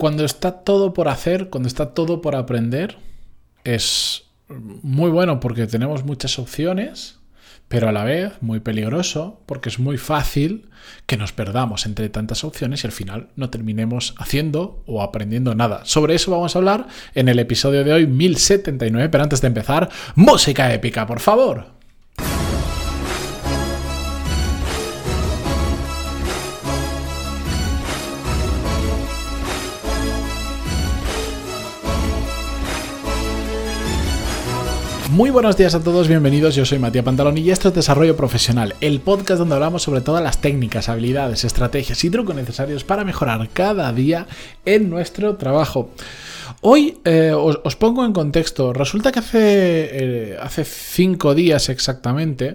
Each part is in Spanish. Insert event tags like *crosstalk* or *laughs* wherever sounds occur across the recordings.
cuando está todo por hacer, cuando está todo por aprender, es muy bueno porque tenemos muchas opciones, pero a la vez muy peligroso porque es muy fácil que nos perdamos entre tantas opciones y al final no terminemos haciendo o aprendiendo nada. Sobre eso vamos a hablar en el episodio de hoy 1079, pero antes de empezar, música épica, por favor. Muy buenos días a todos, bienvenidos. Yo soy Matías Pantalón y esto es Desarrollo Profesional, el podcast donde hablamos sobre todas las técnicas, habilidades, estrategias y trucos necesarios para mejorar cada día en nuestro trabajo. Hoy eh, os, pongo en contexto. Resulta que hace, eh, hace cinco días exactamente,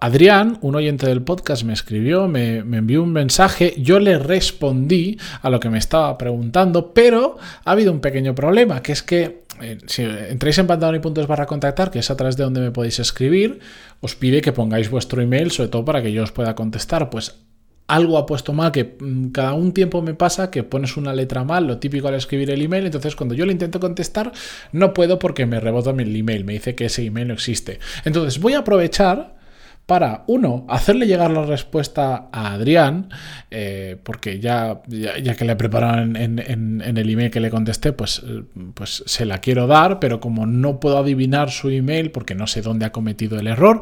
Adrián, un oyente del podcast, me escribió, me, me, envió un mensaje, yo le respondí a lo que me estaba preguntando, pero ha habido un pequeño problema, que es que eh, si entráis en pantalón barra contactar, que es a través de donde me podéis escribir, os pide que pongáis vuestro email, sobre todo para que yo os pueda contestar. Pues algo ha puesto mal, que mm, cada un tiempo me pasa que pones una letra mal, lo típico al escribir el email, entonces cuando yo le intento contestar, no puedo porque me rebota el email, me dice que ese email no existe. Entonces voy a aprovechar para, uno, hacerle llegar la respuesta a Adrián, eh, porque ya, ya, que le prepararon en, en, el email que le contesté, pues, pues se la quiero dar, pero como no puedo adivinar su email porque no sé dónde ha cometido el error,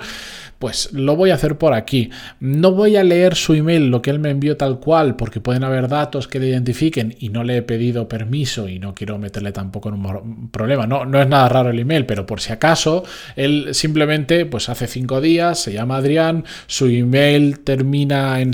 pues lo voy a hacer por aquí. No voy a leer su email, lo que él me envió tal cual, porque pueden haber datos que le identifiquen y no le he pedido permiso y no quiero meterle tampoco en un problema. No, no es nada raro el email, pero por si acaso, él simplemente, pues hace cinco días, se llama Adrián, su email termina en,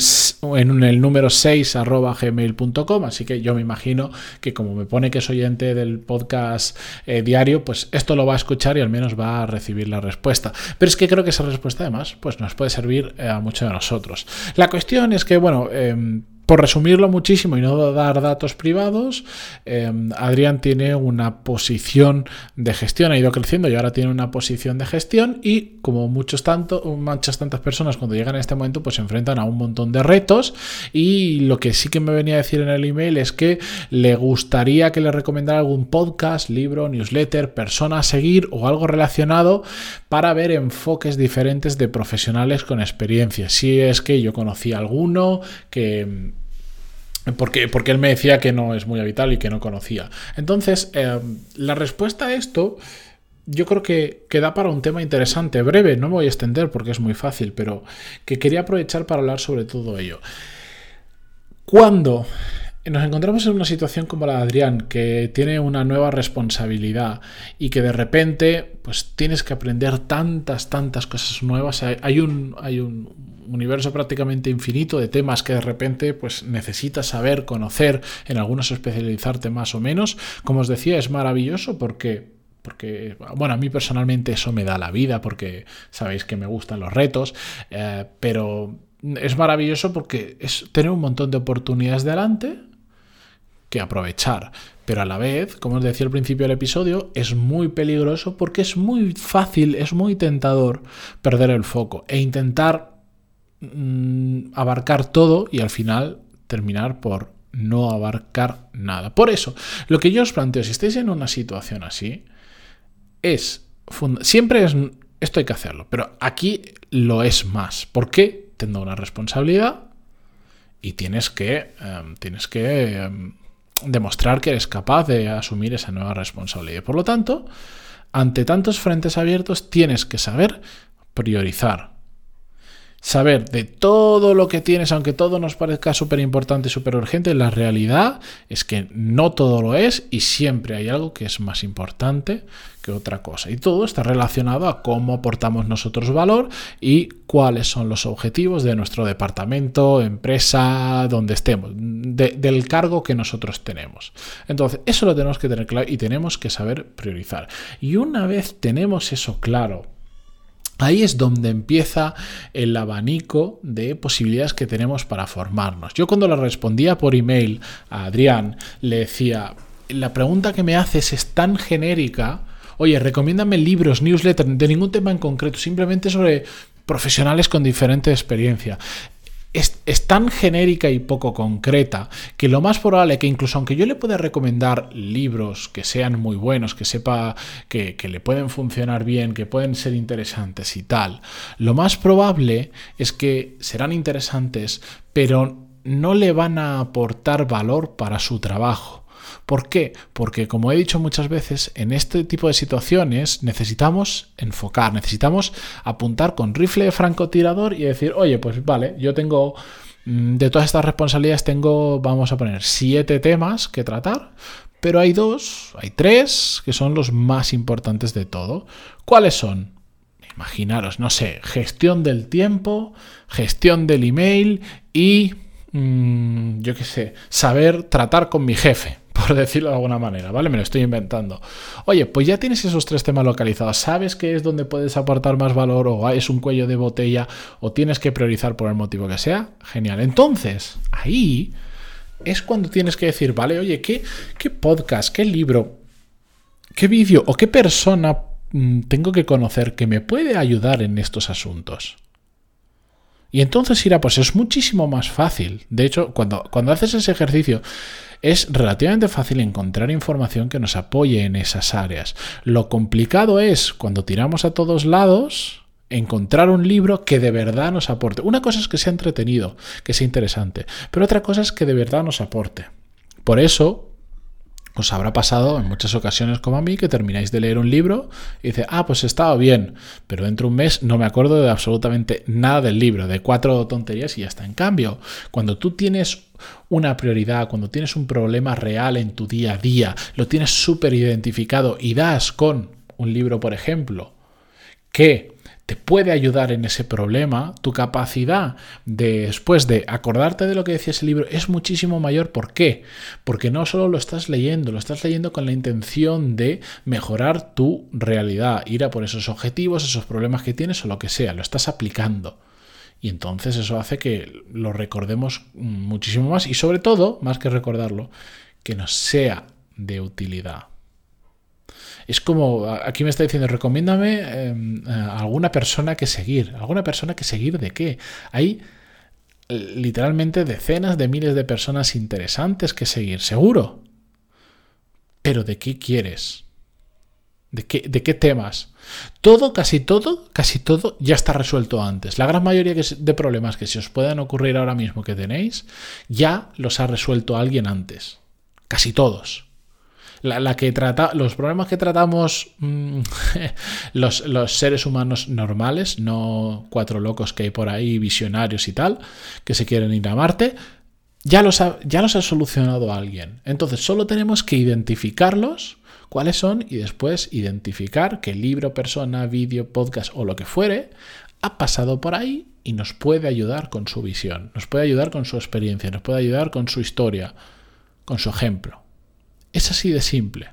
el número 6 arroba gmail.com, así que yo me imagino que como me pone que es oyente del podcast eh, diario, pues esto lo va a escuchar y al menos va a recibir la respuesta. Pero es que creo que esa respuesta además pues nos puede servir eh, a muchos de nosotros. La cuestión es que, bueno, em, por resumirlo muchísimo y no dar datos privados, em, Adrián tiene una posición de gestión, ha ido creciendo y ahora tiene una posición de gestión y como muchos tanto, muchas tantas personas cuando llegan a este momento pues se enfrentan a un montón de retos y lo que sí que me venía a decir en el email es que le gustaría que le recomendara algún podcast, libro, newsletter, persona a seguir o algo relacionado para ver enfoques diferentes de profesionales con experiencia. Si es que yo conocí alguno que porque, porque él me decía que no es muy habitual y que no conocía. Entonces, eh, la respuesta a esto yo creo que, que, da para un tema interesante, breve, no me voy a extender porque es muy fácil, pero que quería aprovechar para hablar sobre todo ello. Cuando nos encontramos en una situación como la de Adrián, que tiene una nueva responsabilidad y que de repente pues tienes que aprender tantas, tantas cosas nuevas. Hay un, hay un universo prácticamente infinito de temas que de repente pues necesitas saber, conocer, en algunos especializarte más o menos. Como os decía, es maravilloso porque porque, bueno, a mí personalmente eso me da la vida, porque sabéis que me gustan los retos, eh, pero es maravilloso porque es tener un montón de oportunidades delante, que aprovechar. Pero a la vez, como os decía al principio del episodio, es muy peligroso porque es muy fácil, es muy tentador perder el foco e intentar mm, abarcar todo y al final terminar por no abarcar nada. Por eso, lo que yo os planteo, si estáis en una situación así, es siempre es esto hay que hacerlo, pero aquí lo es más. ¿Por qué? Tengo una responsabilidad y tienes que, em, tienes que em, demostrar que eres capaz de asumir esa nueva responsabilidad. Por lo tanto, ante tantos frentes abiertos tienes que saber priorizar. Saber de todo lo que tienes, aunque todo nos parezca súper importante súper urgente, la realidad es que no todo lo es y siempre hay algo que es más importante que otra cosa. Y todo está relacionado a cómo aportamos nosotros valor y cuáles son los objetivos de nuestro departamento, empresa, donde estemos, del cargo que nosotros tenemos. Entonces, eso lo tenemos que tener claro y tenemos que saber priorizar. Y una vez tenemos eso claro, Ahí es donde empieza el abanico de posibilidades que tenemos para formarnos. Yo cuando le respondía por email a Adrián, le decía, la pregunta que me haces es tan genérica oye, recomiéndame libros, newsletters, de ningún tema en concreto, simplemente sobre profesionales con diferente experiencia. Es, tan genérica y poco concreta que lo más probable que incluso aunque yo le pueda recomendar libros que sean muy buenos, que sepa que, que le pueden funcionar bien, que pueden ser interesantes y tal, lo más probable es que serán interesantes, pero no le van a aportar valor para su trabajo. ¿Por qué? Porque como he dicho muchas veces, en este tipo de situaciones necesitamos enfocar, necesitamos apuntar con rifle de francotirador y decir, oye, pues vale, yo tengo mm, de todas estas responsabilidades tengo, vamos a poner, siete temas que tratar, pero hay dos, hay tres que son los más importantes de todo. ¿Cuáles son? Imaginaros, no sé, gestión del tiempo, gestión del email y, mm, yo qué sé, saber tratar con mi jefe decirlo de alguna manera, ¿vale? Me lo estoy inventando. Oye, pues ya tienes esos tres temas localizados, sabes qué es donde puedes aportar más valor o es un cuello de botella o tienes que priorizar por el motivo que sea, genial. Entonces, ahí es cuando tienes que decir, vale, oye, ¿qué, qué podcast, qué libro, qué vídeo o qué persona mm, tengo que conocer que me puede ayudar en estos asuntos? Y entonces irá, pues es muchísimo más fácil. De hecho, cuando, cuando haces ese ejercicio, es relativamente fácil encontrar información que nos apoye en esas áreas. Lo complicado es cuando tiramos a todos lados encontrar un libro que de verdad nos aporte. Una cosa es que sea entretenido, que sea interesante, pero otra cosa es que de verdad nos aporte. Por eso, os habrá pasado en muchas ocasiones como a mí que termináis de leer un libro y dice, ah, pues estaba bien, pero dentro de un mes no me acuerdo de absolutamente nada del libro, de cuatro tonterías y ya está. En cambio, cuando tú tienes una prioridad, cuando tienes un problema real en tu día a día, lo tienes súper identificado y das con un libro, por ejemplo, que te puede ayudar en ese problema, tu capacidad de, después de acordarte de lo que decía ese libro es muchísimo mayor. ¿Por qué? Porque no solo lo estás leyendo, lo estás leyendo con la intención de mejorar tu realidad, ir a por esos objetivos, esos problemas que tienes o lo que sea, lo estás aplicando. Y entonces eso hace que lo recordemos muchísimo más y sobre todo, más que recordarlo, que nos sea de utilidad. Es como, aquí me está diciendo, recomiéndame em, alguna persona que seguir. ¿Alguna persona que seguir de qué? Hay literalmente decenas de miles de personas interesantes que seguir, seguro. Pero ¿de qué quieres? ¿De qué, ¿De qué, temas? Todo, casi todo, casi todo ya está resuelto antes. La gran mayoría de problemas que se os puedan ocurrir ahora mismo que tenéis, ya los ha resuelto alguien antes. Casi todos la, que trata, los problemas que tratamos mm, *laughs* los, seres humanos normales, no cuatro locos que hay por ahí, visionarios y tal, que se quieren ir a Marte, ya los ha, ya los ha solucionado alguien. Entonces solo tenemos que identificarlos, cuáles son, y después identificar qué libro, persona, vídeo, podcast o lo que fuere ha pasado por ahí y nos puede ayudar con su visión, nos puede ayudar con su experiencia, nos puede ayudar con su historia, con su ejemplo. Es así de simple.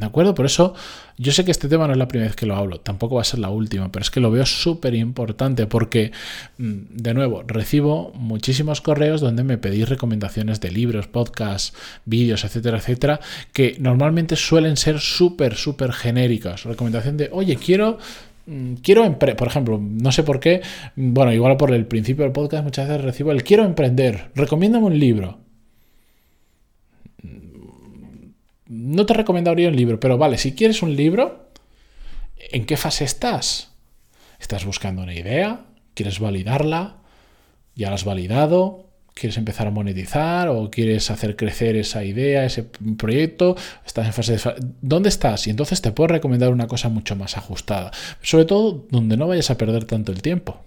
¿De acuerdo? Por eso yo sé que este tema no es la primera vez que lo hablo, tampoco va a ser la última, pero es que lo veo súper importante porque, mm, de nuevo, recibo muchísimos correos donde me pedís recomendaciones de libros, podcasts, vídeos, etcétera, etcétera, que normalmente suelen ser súper, súper genéricas. Recomendación de, oye, quiero mm, quiero por ejemplo, no sé por qué, bueno, igual por el principio del podcast muchas veces recibo el quiero emprender, recomiéndame un libro. No te recomendaría un libro, pero vale, si quieres un libro, ¿en qué fase estás? ¿Estás buscando una idea? ¿Quieres validarla? ¿Ya la has validado? ¿Quieres empezar a monetizar o quieres hacer crecer esa idea, ese proyecto? Estás en fase de... ¿Dónde estás? Y entonces te puedo recomendar una cosa mucho más ajustada. Sobre todo donde no vayas a perder tanto el tiempo.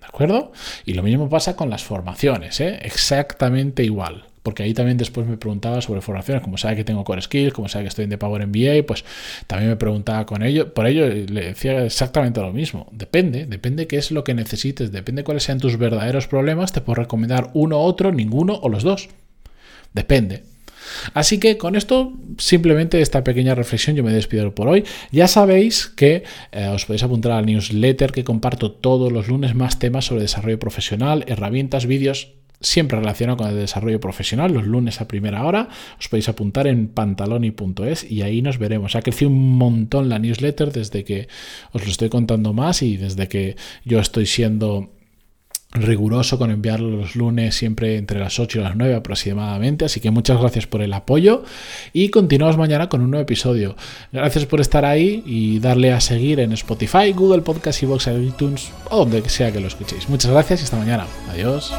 ¿De acuerdo? Y lo mismo pasa con las formaciones, ¿eh? exactamente igual porque ahí también después me preguntaba sobre formaciones, como sabe que tengo Core Skills, como sabe que estoy en The Power MBA, pues también me preguntaba con ello, por ello le decía exactamente lo mismo. Depende, depende qué es lo que necesites, depende cuáles sean tus verdaderos problemas, te puedo recomendar uno, otro, ninguno o los dos. Depende. Así que con esto, simplemente esta pequeña reflexión, yo me despido por hoy. Ya sabéis que eh, os podéis apuntar al newsletter que comparto todos los lunes más temas sobre desarrollo profesional, herramientas, vídeos siempre relacionado con el desarrollo profesional, los lunes a primera hora. Os podéis apuntar en pantaloni.es y ahí nos veremos. Ha crecido un montón la newsletter desde que os lo estoy contando más y desde que yo estoy siendo riguroso con enviarlo los lunes siempre entre las 8 y las 9 aproximadamente. Así que muchas gracias por el apoyo y continuamos mañana con un nuevo episodio. Gracias por estar ahí y darle a seguir en Spotify, Google Podcast, Vox, iTunes o donde sea que lo escuchéis. Muchas gracias y hasta mañana. Adiós.